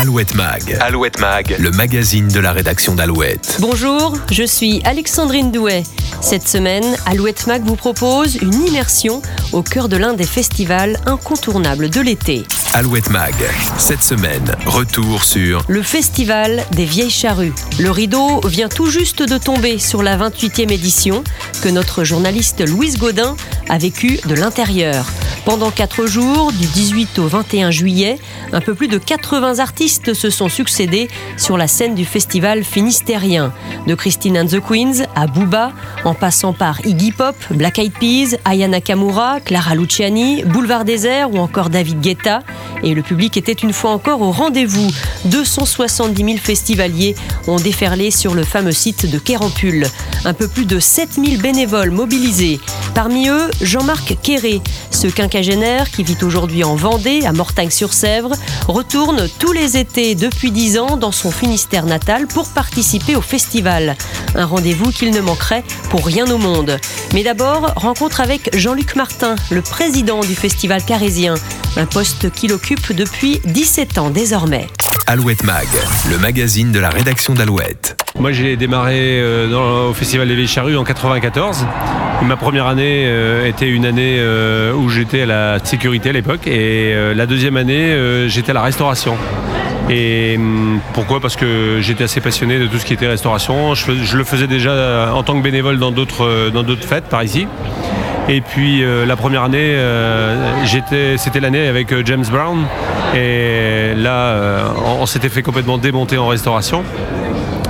Alouette Mag. Alouette Mag, le magazine de la rédaction d'Alouette. Bonjour, je suis Alexandrine Douet. Cette semaine, Alouette Mag vous propose une immersion au cœur de l'un des festivals incontournables de l'été. Alouette Mag, cette semaine, retour sur le Festival des Vieilles Charrues. Le rideau vient tout juste de tomber sur la 28e édition que notre journaliste Louise Godin a vécu de l'intérieur. Pendant quatre jours, du 18 au 21 juillet, un peu plus de 80 artistes se sont succédés sur la scène du festival finistérien. De Christine and the Queens à Booba, en passant par Iggy Pop, Black Eyed Peas, Aya Nakamura, Clara Luciani, Boulevard Désert ou encore David Guetta. Et le public était une fois encore au rendez-vous. 270 000 festivaliers ont déferlé sur le fameux site de Kérampul. Un peu plus de 7000 bénévoles mobilisés. Parmi eux, Jean-Marc Quéré, ce quinquagénaire qui vit aujourd'hui en Vendée, à Mortagne-sur-Sèvre, retourne tous les étés depuis 10 ans dans son Finistère natal pour participer au festival. Un rendez-vous qu'il ne manquerait pour rien au monde. Mais d'abord, rencontre avec Jean-Luc Martin, le président du festival carésien, un poste qu'il occupe depuis 17 ans désormais. Alouette Mag, le magazine de la rédaction d'Alouette. Moi j'ai démarré euh, au Festival des Vieilles Charrues en 94. Ma première année euh, était une année euh, où j'étais à la sécurité à l'époque et la deuxième année j'étais à la restauration. Et hum, pourquoi? Parce que j'étais assez passionné de tout ce qui était restauration. Je, le faisais déjà en tant que bénévole dans d'autres, dans d'autres fêtes par ici. Et puis la première année, c'était l'année avec James Brown. Et là, on s'était fait complètement démonter en restauration.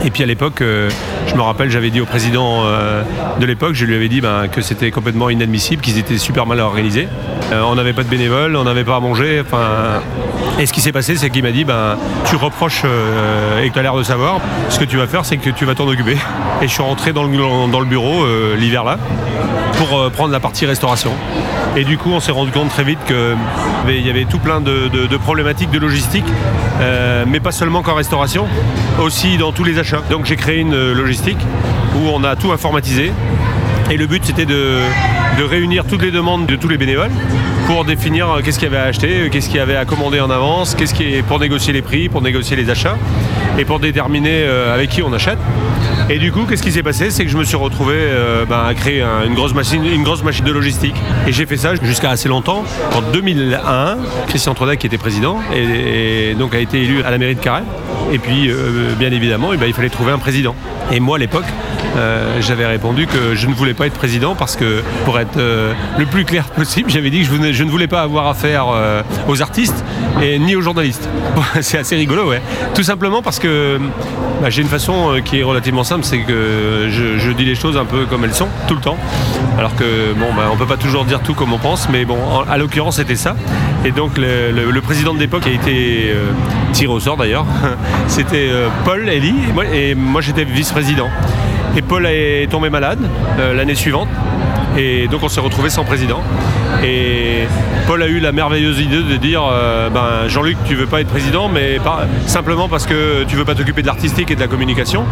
Et puis à l'époque, euh, je me rappelle, j'avais dit au président euh, de l'époque, je lui avais dit ben, que c'était complètement inadmissible, qu'ils étaient super mal organisés. Euh, on n'avait pas de bénévoles, on n'avait pas à manger. et ce qui s'est passé, c'est qu'il m'a dit ben, tu reproches et que tu as l'air de savoir, ce que tu vas faire, c'est que tu vas t'en occuper. Et je suis rentré dans le, bureau l'hiver là pour prendre la partie restauration. Et du coup, on s'est rendu compte très vite qu'il y avait tout plein de, problématiques de logistique, mais pas seulement qu'en restauration, aussi dans tous les achats donc j'ai créé une euh, logistique où on a tout informatisé. Et le but c'était de, réunir toutes les demandes de tous les bénévoles pour définir euh, qu'est-ce qu'il y avait à acheter, euh, qu'est-ce qu'il y avait à commander en avance, qu'est-ce qui pour négocier les prix, pour négocier les achats et pour déterminer avec qui on achète. Et du coup, qu'est-ce qui s'est passé? C'est que je me suis retrouvé ben, à créer une, grosse machine, une grosse machine de logistique. Et j'ai fait ça jusqu'à assez longtemps. En 2001, Christian Trodac, qui était président, et, donc a été élu à la mairie de Carré. Et puis, euh, bien évidemment, eh ben, il fallait trouver un président. Et moi, à l'époque, euh, j'avais répondu que je ne voulais pas être président parce que, pour être euh, le plus clair possible, j'avais dit que je, ne voulais pas avoir affaire aux artistes et ni aux journalistes. c'est assez rigolo, ouais. Tout simplement parce que bah, j'ai une façon qui est relativement simple, c'est que je, dis les choses un peu comme elles sont, tout le temps. Alors que, bon, bah, on peut pas toujours dire tout comme on pense, mais bon, à l'occurrence, c'était ça. Et donc, le, président de l'époque a été tiré au sort d'ailleurs. C'était euh, Paul Elie et moi, j'étais vice-président. Et Paul est tombé malade euh, l'année suivante. Et donc on s'est retrouvé sans président. Et Paul a eu la merveilleuse idée de dire euh, ben, Jean-Luc, tu veux pas être président, mais simplement parce que tu veux pas t'occuper de l'artistique et de la communication.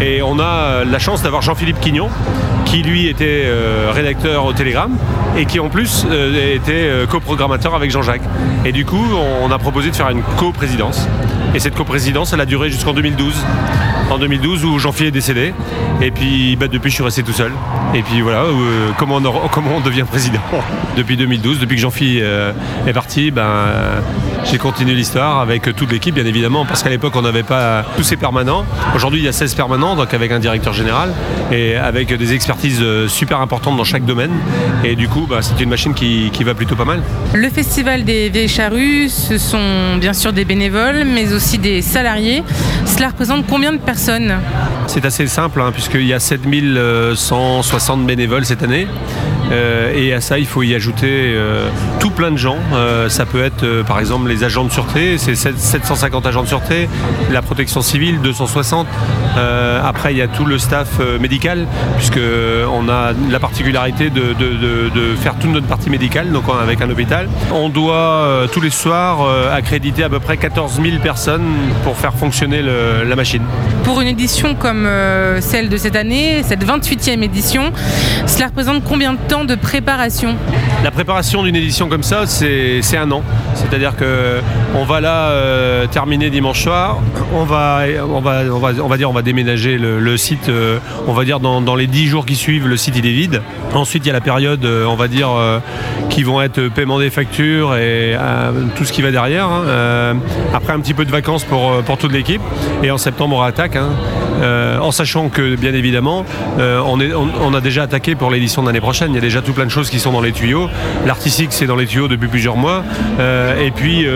Et on a la chance d'avoir Jean-Philippe Quignon, qui lui était rédacteur au Télégramme et qui en plus était coprogrammateur avec Jean-Jacques. Et du coup, on a proposé de faire une coprésidence. Et cette coprésidence, elle a duré jusqu'en 2012. En 2012 où Jean-Philippe est décédé. Et puis bah, depuis, je suis resté tout seul. Et puis voilà, euh, comment, on, comment on devient président. depuis 2012, depuis que Jean-Philippe euh, est parti, ben, j'ai continué l'histoire avec toute l'équipe, bien évidemment, parce qu'à l'époque, on n'avait pas tous ces permanents. Aujourd'hui, il y a 16 permanents, donc avec un directeur général et avec des expertises euh, super importantes dans chaque domaine. Et du coup, bah, c'est une machine qui, qui, va plutôt pas mal. Le Festival des Vieilles Charrues, ce sont bien sûr des bénévoles, mais aussi des salariés. Cela représente combien de personnes C'est assez simple, hein, puisqu'il y a 7160 bénévoles cette année. Euh, et à ça, il faut y ajouter euh, tout plein de gens. Euh, ça peut être par exemple les agents de sûreté, c'est 750 agents de sûreté, la protection civile, 260. après, il y a tout le staff médical, puisqu'on a la particularité de, faire toute notre partie médicale, donc avec un hôpital. On doit tous les soirs accréditer à peu près 14 000 personnes pour faire fonctionner la machine. Pour une édition comme celle de cette année, cette 28e édition, cela représente combien de temps de préparation La préparation d'une édition comme ça, c'est un an. C'est-à-dire que on va là euh, terminer dimanche soir. On va, on va, on va, on va dire, on va déménager le, site. Euh, on va dire dans, les 10 jours qui suivent, le site il est vide. Ensuite, il y a la période, euh, on va dire, qui vont être paiement des factures et tout ce qui va derrière. Hein. après un petit peu de vacances pour, pour toute l'équipe. Et en septembre, on attaque. Hein. en sachant que, bien évidemment, on, est, on, a déjà attaqué pour l'édition de l'année prochaine. Il y a déjà tout plein de choses qui sont dans les tuyaux. L'artistique, c'est dans les tuyaux depuis plusieurs mois. et puis,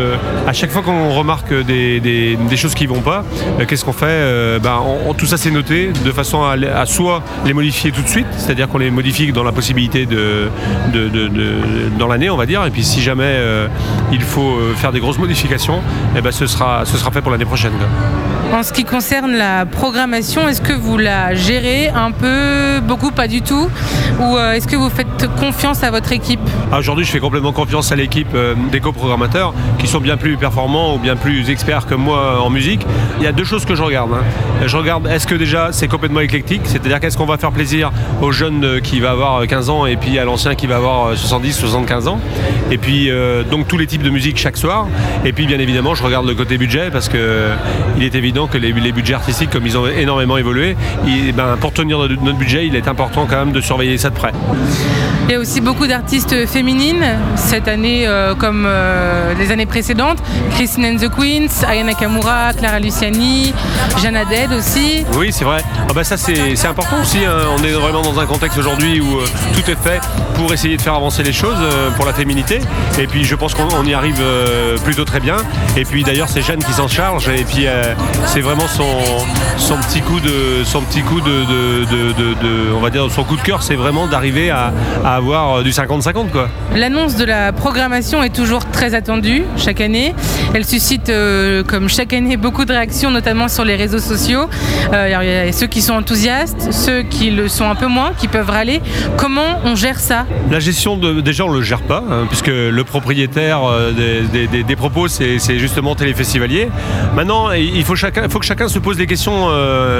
à chaque fois qu'on remarque des, choses qui ne vont pas, euh, qu'est-ce qu'on fait euh, ben, Tout ça c'est noté de façon à, soit les modifier tout de suite, c'est-à-dire qu'on les modifie dans la possibilité de, dans l'année, on va dire, et puis si jamais euh, il faut faire des grosses modifications, eh ben, ce, sera, ce sera fait pour l'année prochaine. En ce qui concerne la programmation, est-ce que vous la gérez un peu, beaucoup, pas du tout Ou est-ce que vous faites confiance à votre équipe ah, Aujourd'hui, je fais complètement confiance à l'équipe des coprogrammateurs qui sont bien plus performants ou bien plus experts que moi en musique. Il y a deux choses que je regarde. Hein. Je regarde est-ce que déjà c'est complètement éclectique, c'est-à-dire qu'est-ce qu'on va faire plaisir aux jeunes qui va avoir 15 ans et puis à l'ancien qui va avoir 70, 75 ans. Et puis euh, donc tous les types de musique chaque soir. Et puis bien évidemment, je regarde le côté budget parce que il est évident que les, budgets artistiques, comme ils ont énormément évolué, ben, pour tenir notre budget, il est important quand même de surveiller ça de près. Il y a aussi beaucoup d'artistes féminines cette année euh, comme euh, les années précédentes. Christine and the Queens, Ayana Kamura, Clara Luciani, Jana Dead aussi. Oui, c'est vrai. Ah bah ça, c'est important aussi. Hein. On est vraiment dans un contexte aujourd'hui où euh, tout est fait pour essayer de faire avancer les choses pour la féminité. Et puis, je pense qu'on y arrive plutôt très bien. Et puis, d'ailleurs, c'est Jeanne qui s'en charge. Et puis, c'est vraiment son, son petit coup de, son petit coup de, de, on va dire, son coup de cœur, c'est vraiment d'arriver à avoir euh, du 50-50 quoi. L'annonce de la programmation est toujours très attendue chaque année. Elle suscite euh, comme chaque année beaucoup de réactions, notamment sur les réseaux sociaux. Euh, il y a ceux qui sont enthousiastes, ceux qui le sont un peu moins, qui peuvent râler. Comment on gère ça? La gestion de déjà on le gère pas, hein, puisque le propriétaire des, propos c'est justement Téléfestivalier. Maintenant il faut, chacun, faut que chacun se pose des questions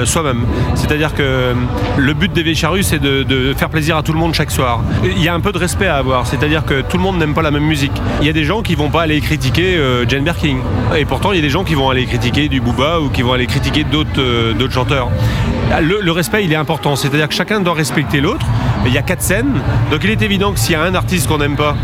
soi-même. C'est-à-dire que le but des Charrues c'est de, faire plaisir à tout le monde chaque soir il y a un peu de respect à avoir. C'est-à-dire que tout le monde n'aime pas la même musique. Il y a des gens qui vont pas aller critiquer euh, Jane Birkin. Et pourtant, il y a des gens qui vont aller critiquer du Booba ou qui vont aller critiquer d'autres euh, chanteurs. Le, respect, il est important. C'est-à-dire que chacun doit respecter l'autre. Il y a quatre scènes. Donc il est évident que s'il y a un artiste qu'on n'aime pas,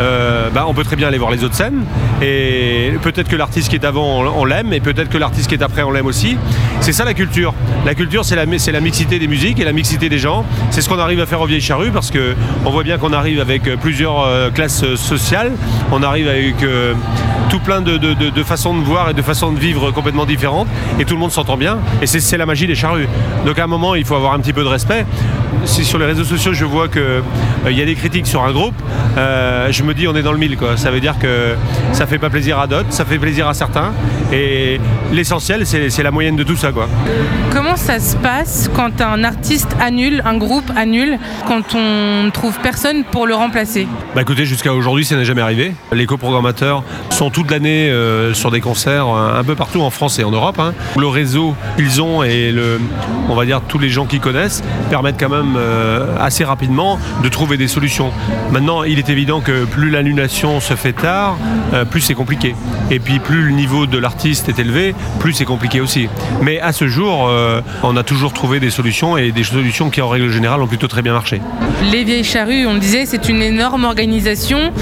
euh, bah, on peut très bien aller voir les autres scènes. Et peut-être que l'artiste qui est avant, on, l'aime, et peut-être que l'artiste qui est après, on l'aime aussi. C'est ça la culture. La culture, c'est la, mixité des musiques et la mixité des gens. C'est ce qu'on arrive à faire au Vieille Charrue parce qu'on voit bien qu'on arrive avec plusieurs euh, classes sociales. On arrive avec euh, tout plein de, façons de voir et de façons de vivre complètement différentes. Et tout le monde s'entend bien. Et c'est la magie des charrues. Donc à un moment, il faut avoir un petit peu de respect. Si sur les réseaux sociaux, je vois qu'il il y a des critiques sur un groupe, je me dis on est dans le mille. Quoi. Ça veut dire que ça fait pas plaisir à d'autres, ça fait plaisir à certains. Et l'essentiel, c'est la moyenne de tout ça. Quoi. Comment ça se passe quand un artiste annule, un groupe annule, quand on ne trouve personne pour le remplacer? Bah écoutez, jusqu'à aujourd'hui, ça n'est jamais arrivé. Les coprogrammateurs sont toute l'année euh, sur des concerts euh, un peu partout en France et en Europe. Hein. Le réseau qu'ils ont et le, on va dire tous les gens qui connaissent permettent quand même euh, assez rapidement de trouver des solutions. Maintenant, il est évident que plus l'annulation se fait tard, euh, plus c'est compliqué. Et puis plus le niveau de l'artiste est élevé, plus c'est compliqué aussi. Mais à ce jour, euh, on a toujours trouvé des solutions et des solutions qui en règle générale ont plutôt très bien marché. Les Vieilles Charrues, on le disait, c'est une énorme organisation.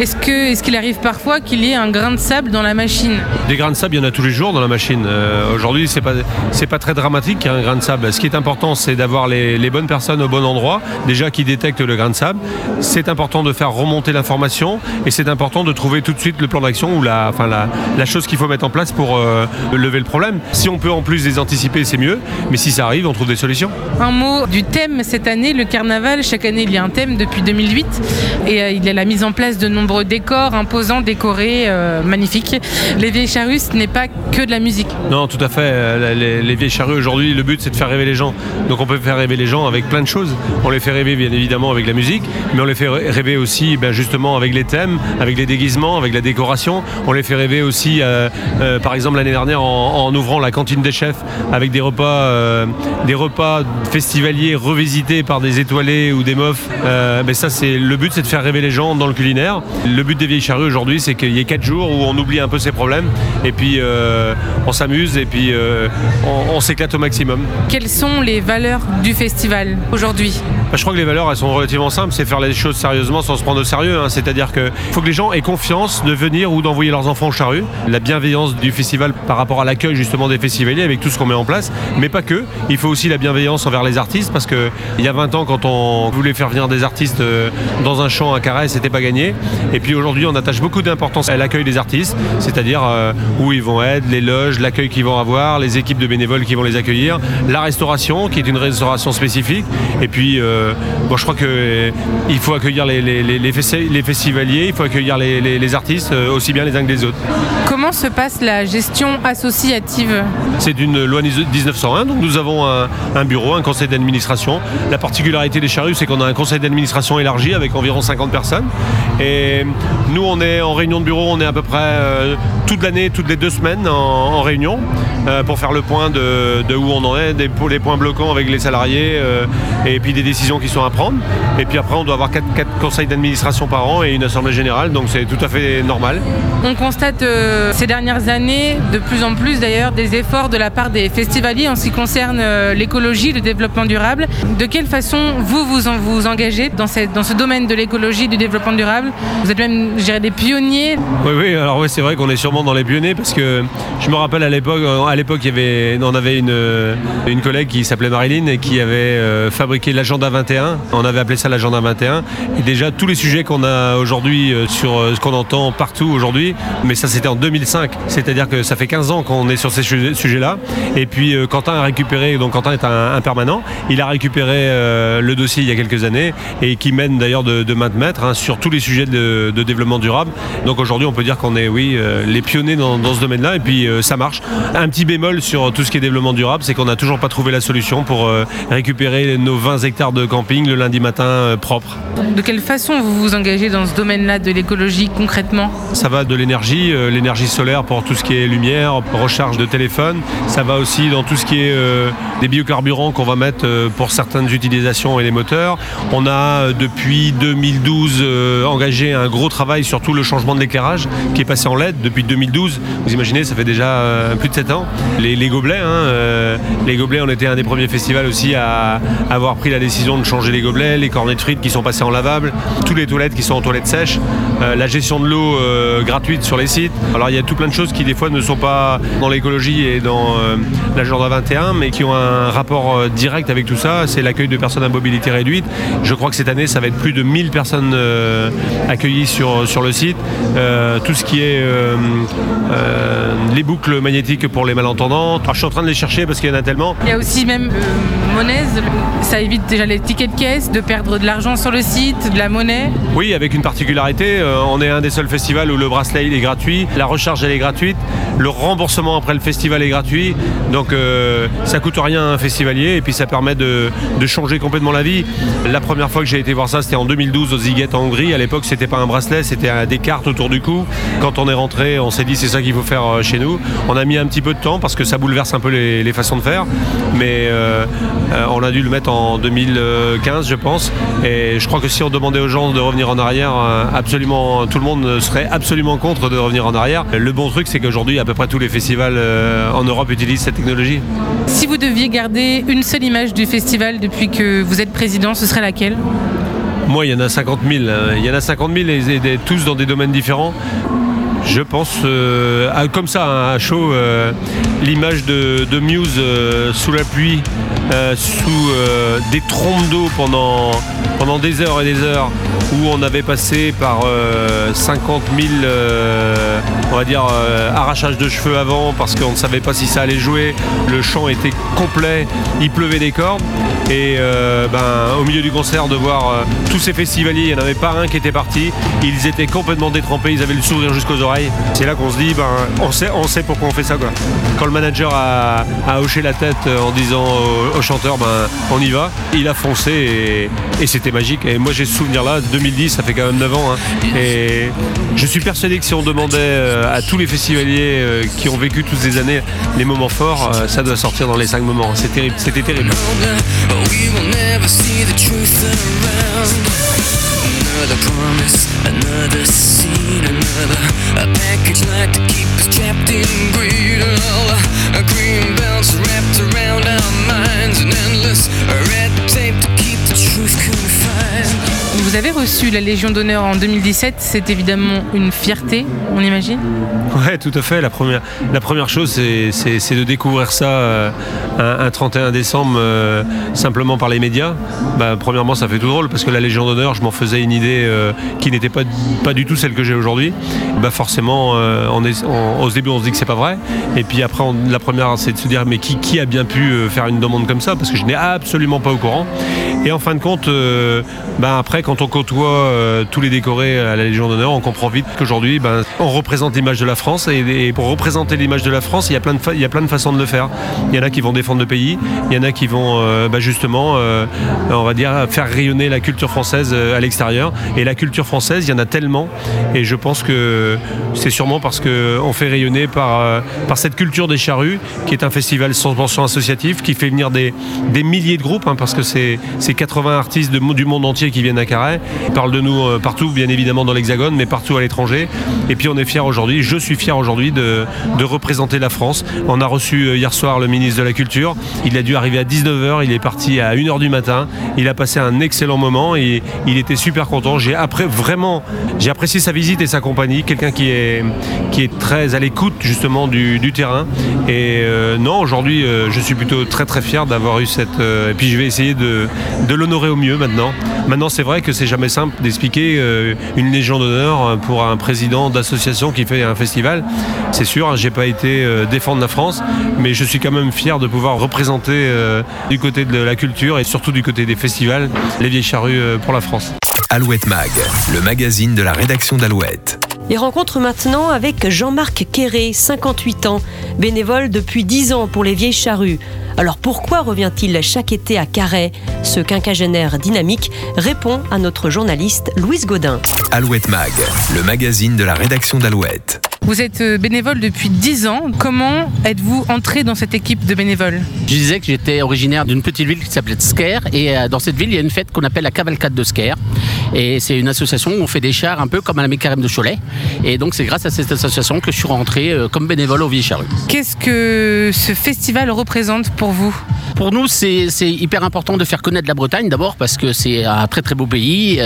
Est-ce que est-ce qu'il arrive parfois qu'il y ait un grain de sable dans la machine? Des grains de sable, il y en a tous les jours dans la machine. Euh, aujourd'hui, c'est pas c'est pas très dramatique un grain de sable. Ce qui est important, c'est d'avoir les, les bonnes personnes au bon endroit, déjà qui détectent le grain de sable. C'est important de faire remonter l'information et c'est important de trouver tout de suite le plan d'action ou la, enfin la, chose qu'il faut mettre en place pour euh, lever le problème. Si on peut en plus les anticiper, c'est mieux, mais si ça arrive, on trouve des solutions. Un mot du thème cette année, le carnaval. Chaque année, il y a un thème depuis 2008 et euh, il y a la mise en place de nombreux décors imposants, décorés. Euh, magnifique. Les vieilles charrues, ce n'est pas que de la musique. Non, tout à fait. Les, les vieilles charrues aujourd'hui, le but c'est de faire rêver les gens. Donc on peut faire rêver les gens avec plein de choses. On les fait rêver bien évidemment avec la musique, mais on les fait rêver aussi ben, justement avec les thèmes, avec les déguisements, avec la décoration. On les fait rêver aussi, euh, euh, par exemple l'année dernière en, en, ouvrant la cantine des chefs avec des repas, euh, des repas festivaliers revisités par des étoilés ou des mofs. ben ça c'est le but, c'est de faire rêver les gens dans le culinaire. Le but des vieilles charrues aujourd'hui, c'est qu'il y ait quatre jours où on oublie un peu ses problèmes et puis on s'amuse et puis on, on s'éclate au maximum. Quelles sont les valeurs du festival aujourd'hui? Bah, Je crois que les valeurs, elles sont relativement simples. C'est faire les choses sérieusement sans se prendre au sérieux. Hein. C'est-à-dire qu'il faut que les gens aient confiance de venir ou d'envoyer leurs enfants au charrue. La bienveillance du festival par rapport à l'accueil justement des festivaliers avec tout ce qu'on met en place. Mais pas que. Il faut aussi la bienveillance envers les artistes parce qu'il y a 20 ans, quand on voulait faire venir des artistes euh, dans un champ à Carré, c'était pas gagné. Et puis aujourd'hui, on attache beaucoup d'importance à l'accueil des artistes, c'est-à-dire euh, où ils vont être, les loges, l'accueil qu'ils vont avoir, les équipes de bénévoles qui vont les accueillir, la restauration qui est une restauration spécifique. Et puis, euh, bon, je crois qu'il faut accueillir les, les, les, les, festivaliers, il faut accueillir les, artistes, euh, aussi bien les uns que les autres. Comment se passe la gestion associative C'est une loi 1901, donc nous avons un, un bureau, un conseil d'administration. La particularité des charrues, c'est qu'on a un conseil d'administration élargi avec environ 50 personnes. Et nous, on est en réunion de bureau, on est à peu près toute l'année, toutes les deux semaines en, en réunion pour faire le point de, de, où on en est, des, les points bloquants avec les salariés euh, et puis des décisions qui sont à prendre. Et puis après, on doit avoir quatre, conseils d'administration par an et une assemblée générale, donc c'est tout à fait normal. On constate euh, ces dernières années, de plus en plus d'ailleurs, des efforts de la part des festivaliers en ce qui concerne euh, l'écologie, le développement durable. De quelle façon vous vous, en, vous engagez dans, cette, dans ce domaine de l'écologie, du développement durable? Vous êtes même, je dirais, des pionniers. Oui, oui, alors oui, c'est vrai qu'on est sûrement dans les pionniers parce que je me rappelle à l'époque, à l'époque, il y avait, on avait une, une collègue qui s'appelait Marilyn et qui avait euh, fabriqué l'agenda 21. On avait appelé ça l'agenda 21. Et déjà tous les sujets qu'on a aujourd'hui euh, sur euh, ce qu'on entend partout aujourd'hui, mais ça c'était en 2005. C'est-à-dire que ça fait 15 ans qu'on est sur ces sujets-là. Et puis Quentin a récupéré, donc Quentin est un, permanent, il a récupéré le dossier il y a quelques années et qui mène d'ailleurs de, de main de maître hein, sur tous les sujets de, développement durable. Donc aujourd'hui on peut dire qu'on est, oui, les pionniers dans, dans ce domaine-là et puis ça marche. Un petit bémol sur tout ce qui est développement durable, c'est qu'on n'a toujours pas trouvé la solution pour euh, récupérer nos 20 hectares de camping le lundi matin euh, propre. De quelle façon vous vous engagez dans ce domaine-là de l'écologie concrètement? Ça va de l'énergie, euh, l'énergie solaire pour tout ce qui est lumière, recharge de téléphone. Ça va aussi dans tout ce qui est des biocarburants qu'on va mettre pour certaines utilisations et les moteurs. On a depuis 2012 engagé un gros travail sur tout le changement de l'éclairage qui est passé en LED depuis 2012. Vous imaginez, ça fait déjà plus de 7 ans. Les, les gobelets, hein, les gobelets, on était un des premiers festivals aussi à avoir pris la décision de changer les gobelets, les cornets de frites qui sont passés en lavable, tous les toilettes qui sont toilettes sèches, euh, la gestion de l'eau euh, gratuite sur les sites. Alors il y a tout plein de choses qui des fois ne sont pas dans l'écologie et dans euh, l'agenda 21, mais qui ont un rapport direct avec tout ça. C'est l'accueil de personnes à mobilité réduite. Je crois que cette année, ça va être plus de 1000 personnes accueillies sur, sur le site. Tout ce qui est les boucles magnétiques pour les malentendants. Je suis en train de les chercher parce qu'il y en a tellement. Il y a aussi même ça évite déjà les tickets de caisse, de perdre de l'argent sur le site, de la monnaie. Oui, avec une particularité, on est un des seuls festivals où le bracelet est gratuit, la recharge elle est gratuite, le remboursement après le festival est gratuit, donc euh, ça coûte rien à un festivalier et puis ça permet de, changer complètement la vie. La première fois que j'ai été voir ça, c'était en 2012 au Ziget en Hongrie. À l'époque, c'était pas un bracelet, c'était des cartes autour du cou. Quand on est rentré, on s'est dit c'est ça qu'il faut faire euh, chez nous. On a mis un petit peu de temps parce que ça bouleverse un peu les, les façons de faire, mais euh, on a dû le mettre en 2015, je pense. Et je crois que si on demandait aux gens de revenir en arrière, absolument tout le monde serait absolument contre de revenir en arrière. Le bon truc, c'est qu'aujourd'hui, à peu près tous les festivals en Europe utilisent cette technologie. Si vous deviez garder une seule image du festival depuis que vous êtes président, ce serait laquelle? Moi, il y en a 50 000. Il y en a 50 000 et, et, et tous dans des domaines différents. Je pense euh, à, comme ça, à chaud, euh, l'image de, de, Muse euh, sous la pluie, sous des trompes d'eau pendant, pendant des heures et des heures, où on avait passé par 50 000, on va dire, arrachage de cheveux avant, parce qu'on ne savait pas si ça allait jouer. Le chant était complet, il pleuvait des cordes. Et ben, au milieu du concert, de voir tous ces festivaliers, il n'y en avait pas un qui était parti. Ils étaient complètement détrempés, ils avaient le sourire jusqu'aux oreilles. Pareil. C'est là qu'on se dit, ben, on, sait, on sait pourquoi on fait ça. Quoi. Quand le manager a, hoché la tête en disant au, chanteur, ben, on y va, il a foncé et, c'était magique. Et moi j'ai ce souvenir là, 2010, ça fait quand même 9 ans. Hein. et je suis persuadé que si on demandait euh, à tous les festivaliers euh, qui ont vécu toutes ces années les moments forts, euh, ça doit sortir dans les 5 moments. C'est terrible, c'était terrible. Another promise, another scene, another a package like to keep us trapped in greed. And all the green belts wrapped around our minds. La Légion d'honneur en 2017, c'est évidemment une fierté, on imagine Ouais, tout à fait. La première, la première chose, c'est de découvrir ça euh, un, 31 décembre euh, simplement par les médias. Bah, premièrement, ça fait tout drôle parce que la Légion d'honneur, je m'en faisais une idée euh, qui n'était pas, du tout celle que j'ai aujourd'hui. Bah, forcément, on est, au début, on se dit que c'est pas vrai. Et puis après, la première, c'est de se dire mais qui, qui a bien pu faire une demande comme ça? Parce que je n'ai absolument pas au courant. Et en fin de compte, bah, après, quand on côtoie euh, tous les décorés à la Légion d'honneur, on comprend vite qu'aujourd'hui, ben, on représente l'image de la France. Et, pour représenter l'image de la France, il y, a plein de il y a plein de façons de le faire. Il y en a qui vont défendre le pays, il y en a qui vont euh, ben, justement, euh, on va dire, faire rayonner la culture française à l'extérieur. Et la culture française, il y en a tellement. Et je pense que c'est sûrement parce qu'on fait rayonner par, cette culture des charrues, qui est un festival 100% associatif, qui fait venir des, milliers de groupes, hein, parce que c'est 80 artistes du monde entier qui viennent à Carré parle de nous euh, partout, bien évidemment dans l'Hexagone, mais partout à l'étranger. Et puis on est fiers aujourd'hui, je suis fier aujourd'hui de, représenter la France. On a reçu euh, hier soir le ministre de la Culture. Il a dû arriver à 19h, il est parti à 1h du matin. Il a passé un excellent moment et il était super content. J'ai après vraiment, j'ai apprécié sa visite et sa compagnie. Quelqu'un qui est, qui est très à l'écoute justement du, terrain. Et euh, non, aujourd'hui, je suis plutôt très très fier d'avoir eu cette. et puis je vais essayer de l'honorer au mieux maintenant. Maintenant, c'est vrai que c'est jamais simple d'expliquer euh, une légion d'honneur pour un président d'association qui fait un festival. C'est sûr, hein, j'ai pas été euh, défendre la France, mais je suis quand même fier de pouvoir représenter euh, du côté de la culture et surtout du côté des festivals les vieilles charrues pour la France. Alouette Mag, le magazine de la rédaction d'Alouette. Et rencontre maintenant avec Jean-Marc Quéré, 58 ans, bénévole depuis 10 ans pour les vieilles charrues. Alors pourquoi revient-il chaque été à Carhaix? Ce quinquagénaire dynamique répond à notre journaliste Louise Godin. Alouette Mag, le magazine de la rédaction d'Alouette. Vous êtes euh, bénévole depuis 10 ans. Comment êtes-vous entré dans cette équipe de bénévoles? Je disais que j'étais originaire d'une petite ville qui s'appelait Sker. Et euh, dans cette ville, il y a une fête qu'on appelle la cavalcade de Sker. Et c'est une association où on fait des chars un peu comme à la Mécarème de Cholet. Et donc c'est grâce à cette association que je suis rentré euh, comme bénévole au Vieille Charrue. Qu'est-ce que ce festival représente pour vous? Pour nous, c'est hyper important de faire connaître la Bretagne d'abord parce que c'est un très très beau pays.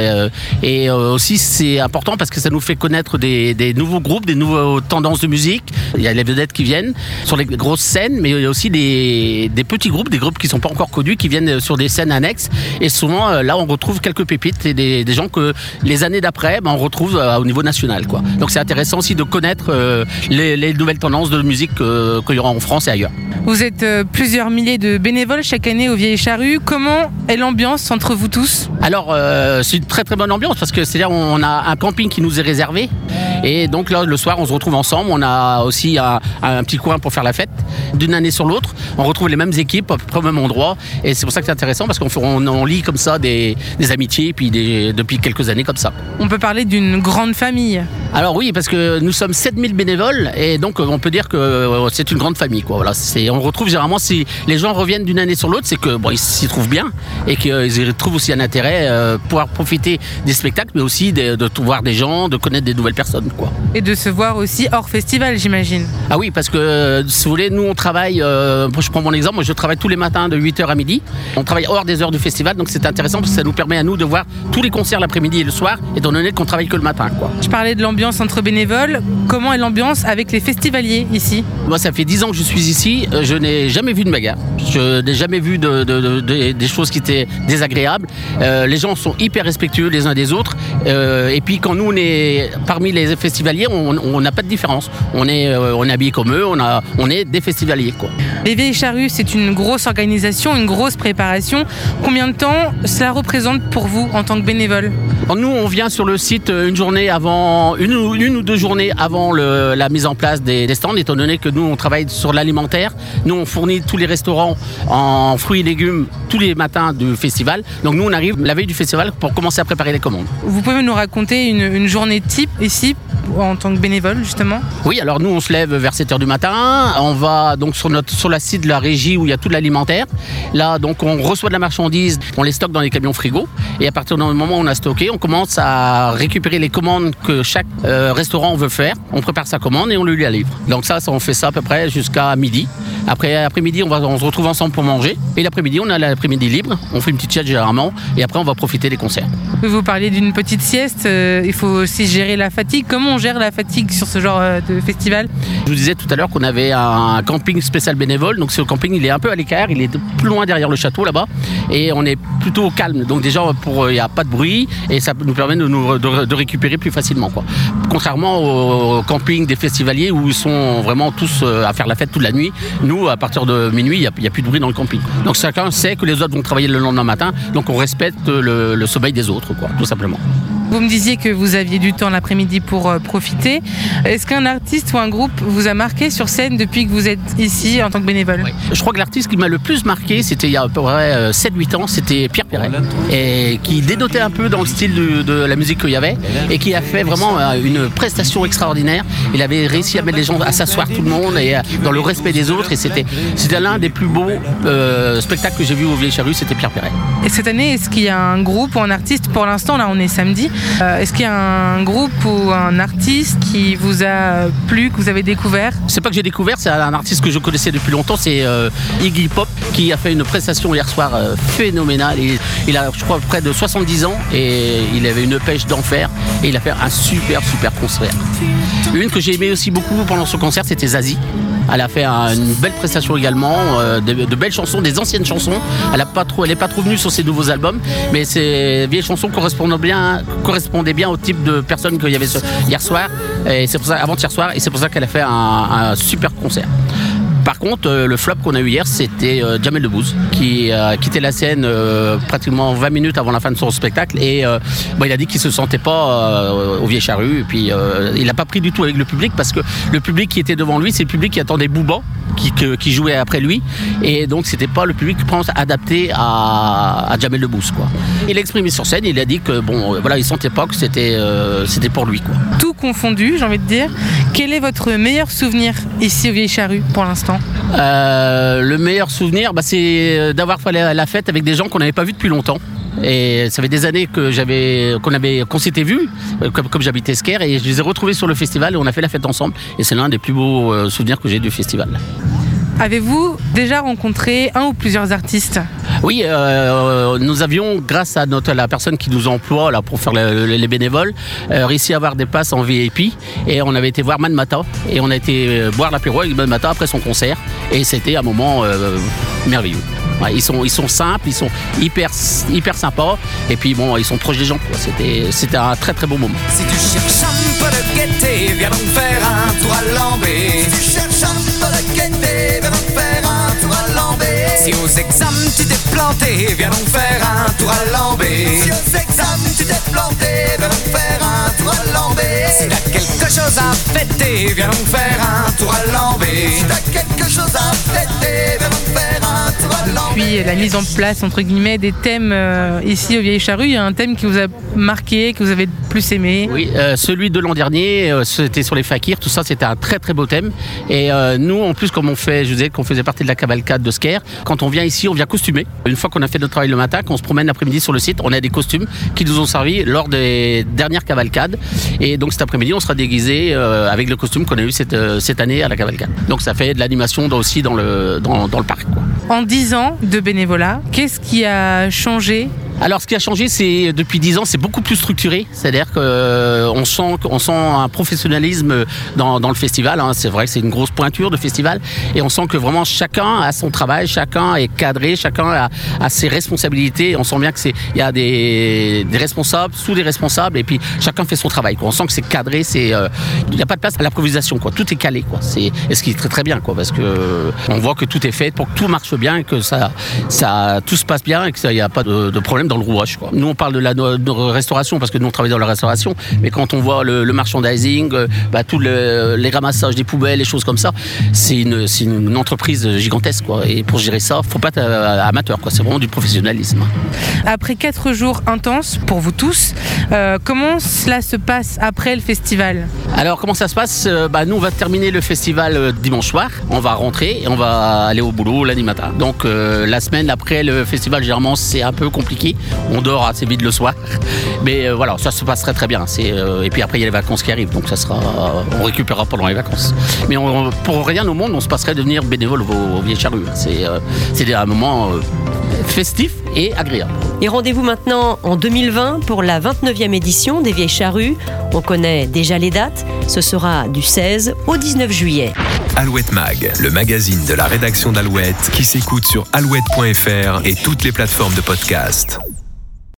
et aussi c'est important parce que ça nous fait connaître des, des nouveaux groupes, des nouveaux tendances de musique. Il y a les vedettes qui viennent sur les grosses scènes, mais il y a aussi des, petits groupes, des groupes qui ne sont pas encore connus, qui viennent sur des scènes annexes. Et souvent, euh, là, on retrouve quelques pépites et des, gens que les années d'après, ben, on retrouve euh, au niveau national. Quoi. Donc c'est intéressant aussi de connaître euh, les, nouvelles tendances de musique qu'il y aura en France et ailleurs. Vous êtes plusieurs milliers de bénévoles chaque année au Vieilles Charrues. Comment est l'ambiance entre vous tous? Alors, c'est une très très bonne ambiance parce que c'est-à-dire on a un camping qui nous est réservé. Et donc là, le soir, on se retrouve ensemble. On a aussi un, petit coin pour faire la fête. D'une année sur l'autre, on retrouve les mêmes équipes au même endroit. Et c'est pour ça que c'est intéressant parce qu'on on, lit comme ça des, amitiés puis depuis quelques années comme ça. On peut parler d'une grande famille. Alors oui, parce que nous sommes 7000 bénévoles et donc on peut dire que euh, c'est une grande famille. Quoi. Voilà, on retrouve généralement si les gens reviennent d'une année sur l'autre, c'est que bon, ils s'y trouvent bien et qu'ils y trouvent aussi un intérêt, euh, pouvoir profiter des spectacles, mais aussi de, de voir des gens, de connaître des nouvelles personnes. Et de se voir aussi hors festival, j'imagine. Ah oui, parce que si vous voulez, nous on travaille, euh, je prends mon exemple, moi je travaille tous les matins de 8h à midi. On travaille hors des heures du festival, donc c'est intéressant parce que ça nous permet à nous de voir tous les concerts l'après-midi et le soir, étant donné qu'on travaille que le matin. Quoi. Je parlais de l'ambiance entre bénévoles. Comment est l'ambiance avec les festivaliers ici? Moi, ça fait 10 ans que je suis ici. Euh, je n'ai jamais vu de bagarre. Je n'ai jamais vu de, des choses qui étaient désagréables. Euh, les gens sont hyper respectueux les uns des autres. et puis quand nous on est parmi les festivaliers, on n'a pas de différence. On est, euh, on est habillé comme eux, on, a, on est des festivaliers. Quoi. Les Vieilles Charrues, c'est une grosse organisation, une grosse préparation. Combien de temps cela représente pour vous en tant que bénévole Nous, on vient sur le site une journée avant, une ou, une ou deux journées avant le, la mise en place des, des, stands, étant donné que nous, on travaille sur l'alimentaire. Nous, on fournit tous les restaurants en fruits et légumes tous les matins du festival. Donc nous, on arrive la veille du festival pour commencer à préparer les commandes. Vous pouvez nous raconter une, une journée type ici en tant que bénévole Oui, alors nous on se lève vers 7h du matin, on va donc sur, notre, sur la site de la régie où il y a tout l'alimentaire. Là donc on reçoit de la marchandise, on les stocke dans les camions frigo et à partir du moment où on a stocké, on commence à récupérer les commandes que chaque euh, restaurant veut faire. On prépare sa commande et on lui la livre. Donc ça on fait ça à peu près jusqu'à midi. Après après-midi, on, va, on se retrouve ensemble pour manger et l'après-midi, on a l'après-midi libre, on fait une petite chat généralement et après on va profiter des concerts. Vous parliez d'une petite sieste, euh, il faut aussi gérer la fatigue. Comment on gère la fatigue sur ce genre euh, de festival? Je vous disais tout à l'heure qu'on avait un camping spécial bénévole. Donc ce camping, il est un peu à l'écart, il est plus loin derrière le château là-bas, et on est plutôt calme. Donc déjà, pour il n'y a pas de bruit et ça nous permet de nous de, de récupérer plus facilement. Quoi. Contrairement au camping des festivaliers où ils sont vraiment tous euh, à faire la fête toute la nuit, nous, à partir de minuit, il n'y a, plus de bruit dans le camping. Donc chacun sait que les autres vont travailler le lendemain matin, donc on respecte le, le sommeil des autres, quoi, tout simplement. Vous me disiez que vous aviez du temps l'après-midi pour euh, profiter. Est-ce qu'un artiste ou un groupe vous a marqué sur scène depuis que vous êtes ici en tant que bénévole oui. Je crois que l'artiste qui m'a le plus marqué, c'était il y a à peu près euh, 7-8 ans, c'était Pierre Perret, et qui dénotait un peu dans le style de, de la musique qu'il y avait, et qui a fait vraiment euh, une prestation extraordinaire. Il avait réussi à mettre les gens à s'asseoir tout le monde et dans le respect des autres, et c'était l'un des plus beaux euh, spectacles que j'ai vu au Vieille Charrue, c'était Pierre Perret. Et cette année, est-ce qu'il y a un groupe ou un artiste, pour l'instant là on est samedi, euh, Est-ce qu'il y a un groupe ou un artiste qui vous a plu, que vous avez découvert C'est pas que j'ai découvert, c'est un artiste que je connaissais depuis longtemps, c'est euh, Iggy Pop qui a fait une prestation hier soir euh, phénoménale. Il, a, je crois, près de 70 ans et il avait une pêche d'enfer et il a fait un super, super concert. Une que j'ai aimé aussi beaucoup pendant ce concert, c'était Zazie. Elle a fait un, une belle prestation également, de, belles chansons, des anciennes chansons. Elle n'est pas, trop, pas trop venue sur ses nouveaux albums, mais ces vieilles chansons correspondaient bien, correspondaient bien au type de personnes qu'il y avait hier soir, et c'est pour ça, avant hier soir, et c'est pour ça qu'elle a fait un, super concert. Par contre, euh, le flop qu'on a eu hier, c'était euh, Jamel Debbouze, qui a euh, quitté la scène euh, pratiquement 20 minutes avant la fin de son spectacle. Et bon, il a dit qu'il se sentait pas au Vieille Charrue. Et puis, il n'a pas pris du tout avec le public parce que le public qui était devant lui, c'est le public qui attendait Bouba, qui, jouait après lui. Et donc, c'était pas le public, je pense, adapté à, à Jamel Debbouze. Quoi. Il a exprimé sur scène, il a dit que bon, voilà, il sentait pas que c'était c'était pour lui. Quoi. Tout confondu, j'ai envie de dire. Quel est votre meilleur souvenir ici au Vieille Charrue pour l'instant? Euh, le meilleur souvenir, bah, c'est d'avoir fait la fête avec des gens qu'on n'avait pas vus depuis longtemps. Et ça fait des années que j'avais, qu'on s'était vus, comme, comme j'habitais Sker, et je les ai retrouvés sur le festival et on a fait la fête ensemble. Et c'est l'un des plus beaux euh, souvenirs que j'ai du festival. Avez-vous déjà rencontré un ou plusieurs artistes Oui, euh, nous avions, grâce à notre, la personne qui nous emploie là, pour faire le, les bénévoles, euh, réussi à avoir des passes en VIP. Et on avait été voir Man Mata. Et on a été boire l'apéro avec Man Mata après son concert. Et c'était un moment euh, merveilleux. Ouais, ils, sont, ils sont simples, ils sont hyper, hyper sympas. Et puis bon, ils sont proches des gens. C'était un très très beau moment. Si tu cherches un peu de gaieté, viens donc faire un tour à viens donc faire un tour à Lambé. Si t'as quelque chose à fêter, viens donc faire un tour à Lambé. Si t'as quelque chose à fêter, Depuis la mise en place, entre guillemets, des thèmes euh, ici au Vieille Charrue, il y a un thème qui vous a marqué, que vous avez le plus aimé Oui, euh, celui de l'an dernier, euh, c'était sur les fakirs, tout ça, c'était un très très beau thème. Et nous, en plus, comme on fait, je vous disais qu'on faisait partie de la cavalcade de Sker, quand on vient ici, on vient costumé. Une fois qu'on a fait notre travail le matin, qu'on se promène l'après-midi sur le site, on a des costumes qui nous ont servi lors des dernières cavalcades. Et donc cet après-midi, on sera déguisé avec le costume qu'on a eu cette, cette, année à la cavalcade. Donc ça fait de l'animation aussi dans le, dans, le parc. En 10 ans de bénévolat, qu'est-ce qui a changé alors, ce qui a changé, c'est depuis 10 ans, c'est beaucoup plus structuré. C'est-à-dire qu'on euh, sent, on sent un professionnalisme dans, le festival. Hein. C'est vrai que c'est une grosse pointure de festival. Et on sent que vraiment chacun a son travail, chacun est cadré, chacun a, ses responsabilités. On sent bien qu'il y a des, responsables, sous des responsables, et puis chacun fait son travail. On sent que c'est cadré, il n'y a pas de place à l'improvisation. Tout est calé. Quoi. Et ce qui est très très bien, quoi, parce que on voit que tout est fait pour que tout marche bien, que ça, ça, tout se passe bien et qu'il n'y a pas de, de problème dans le rouage. Quoi. Nous, on parle de la de restauration parce que nous, on travaille dans la restauration. Mais quand on voit le, le merchandising, euh, bah, tous le- les ramassages des poubelles, les choses comme ça, c'est une, entreprise gigantesque. Quoi. Et pour gérer ça, faut pas être euh, amateur. C'est vraiment du professionnalisme. Après quatre jours intenses pour vous tous, euh, comment cela se passe après le festival? Alors comment ça se passe? Bah, Nous on va terminer le festival dimanche soir, on va rentrer et on va aller au boulot lundi matin. Donc euh, la semaine après le festival généralement c'est un peu compliqué, on dort assez vite le soir. Mais euh, voilà, ça se passe très très bien. C'est, euh, et puis après il y a les vacances qui arrivent, donc ça sera, on récupérera pendant les vacances. Mais on- pour rien au monde on se passerait de devenir bénévole au, au Vieilles Charrues. C'est, euh, c'est un moment euh, festif et agréable. Et rendez-vous maintenant en 2020 pour la 29e édition des Vieilles Charrues. On connaît déjà les dates. Ce sera du 16 au 19 juillet. Alouette Mag, le magazine de la rédaction d'Alouette qui s'écoute sur alouette.fr et toutes les plateformes de podcast.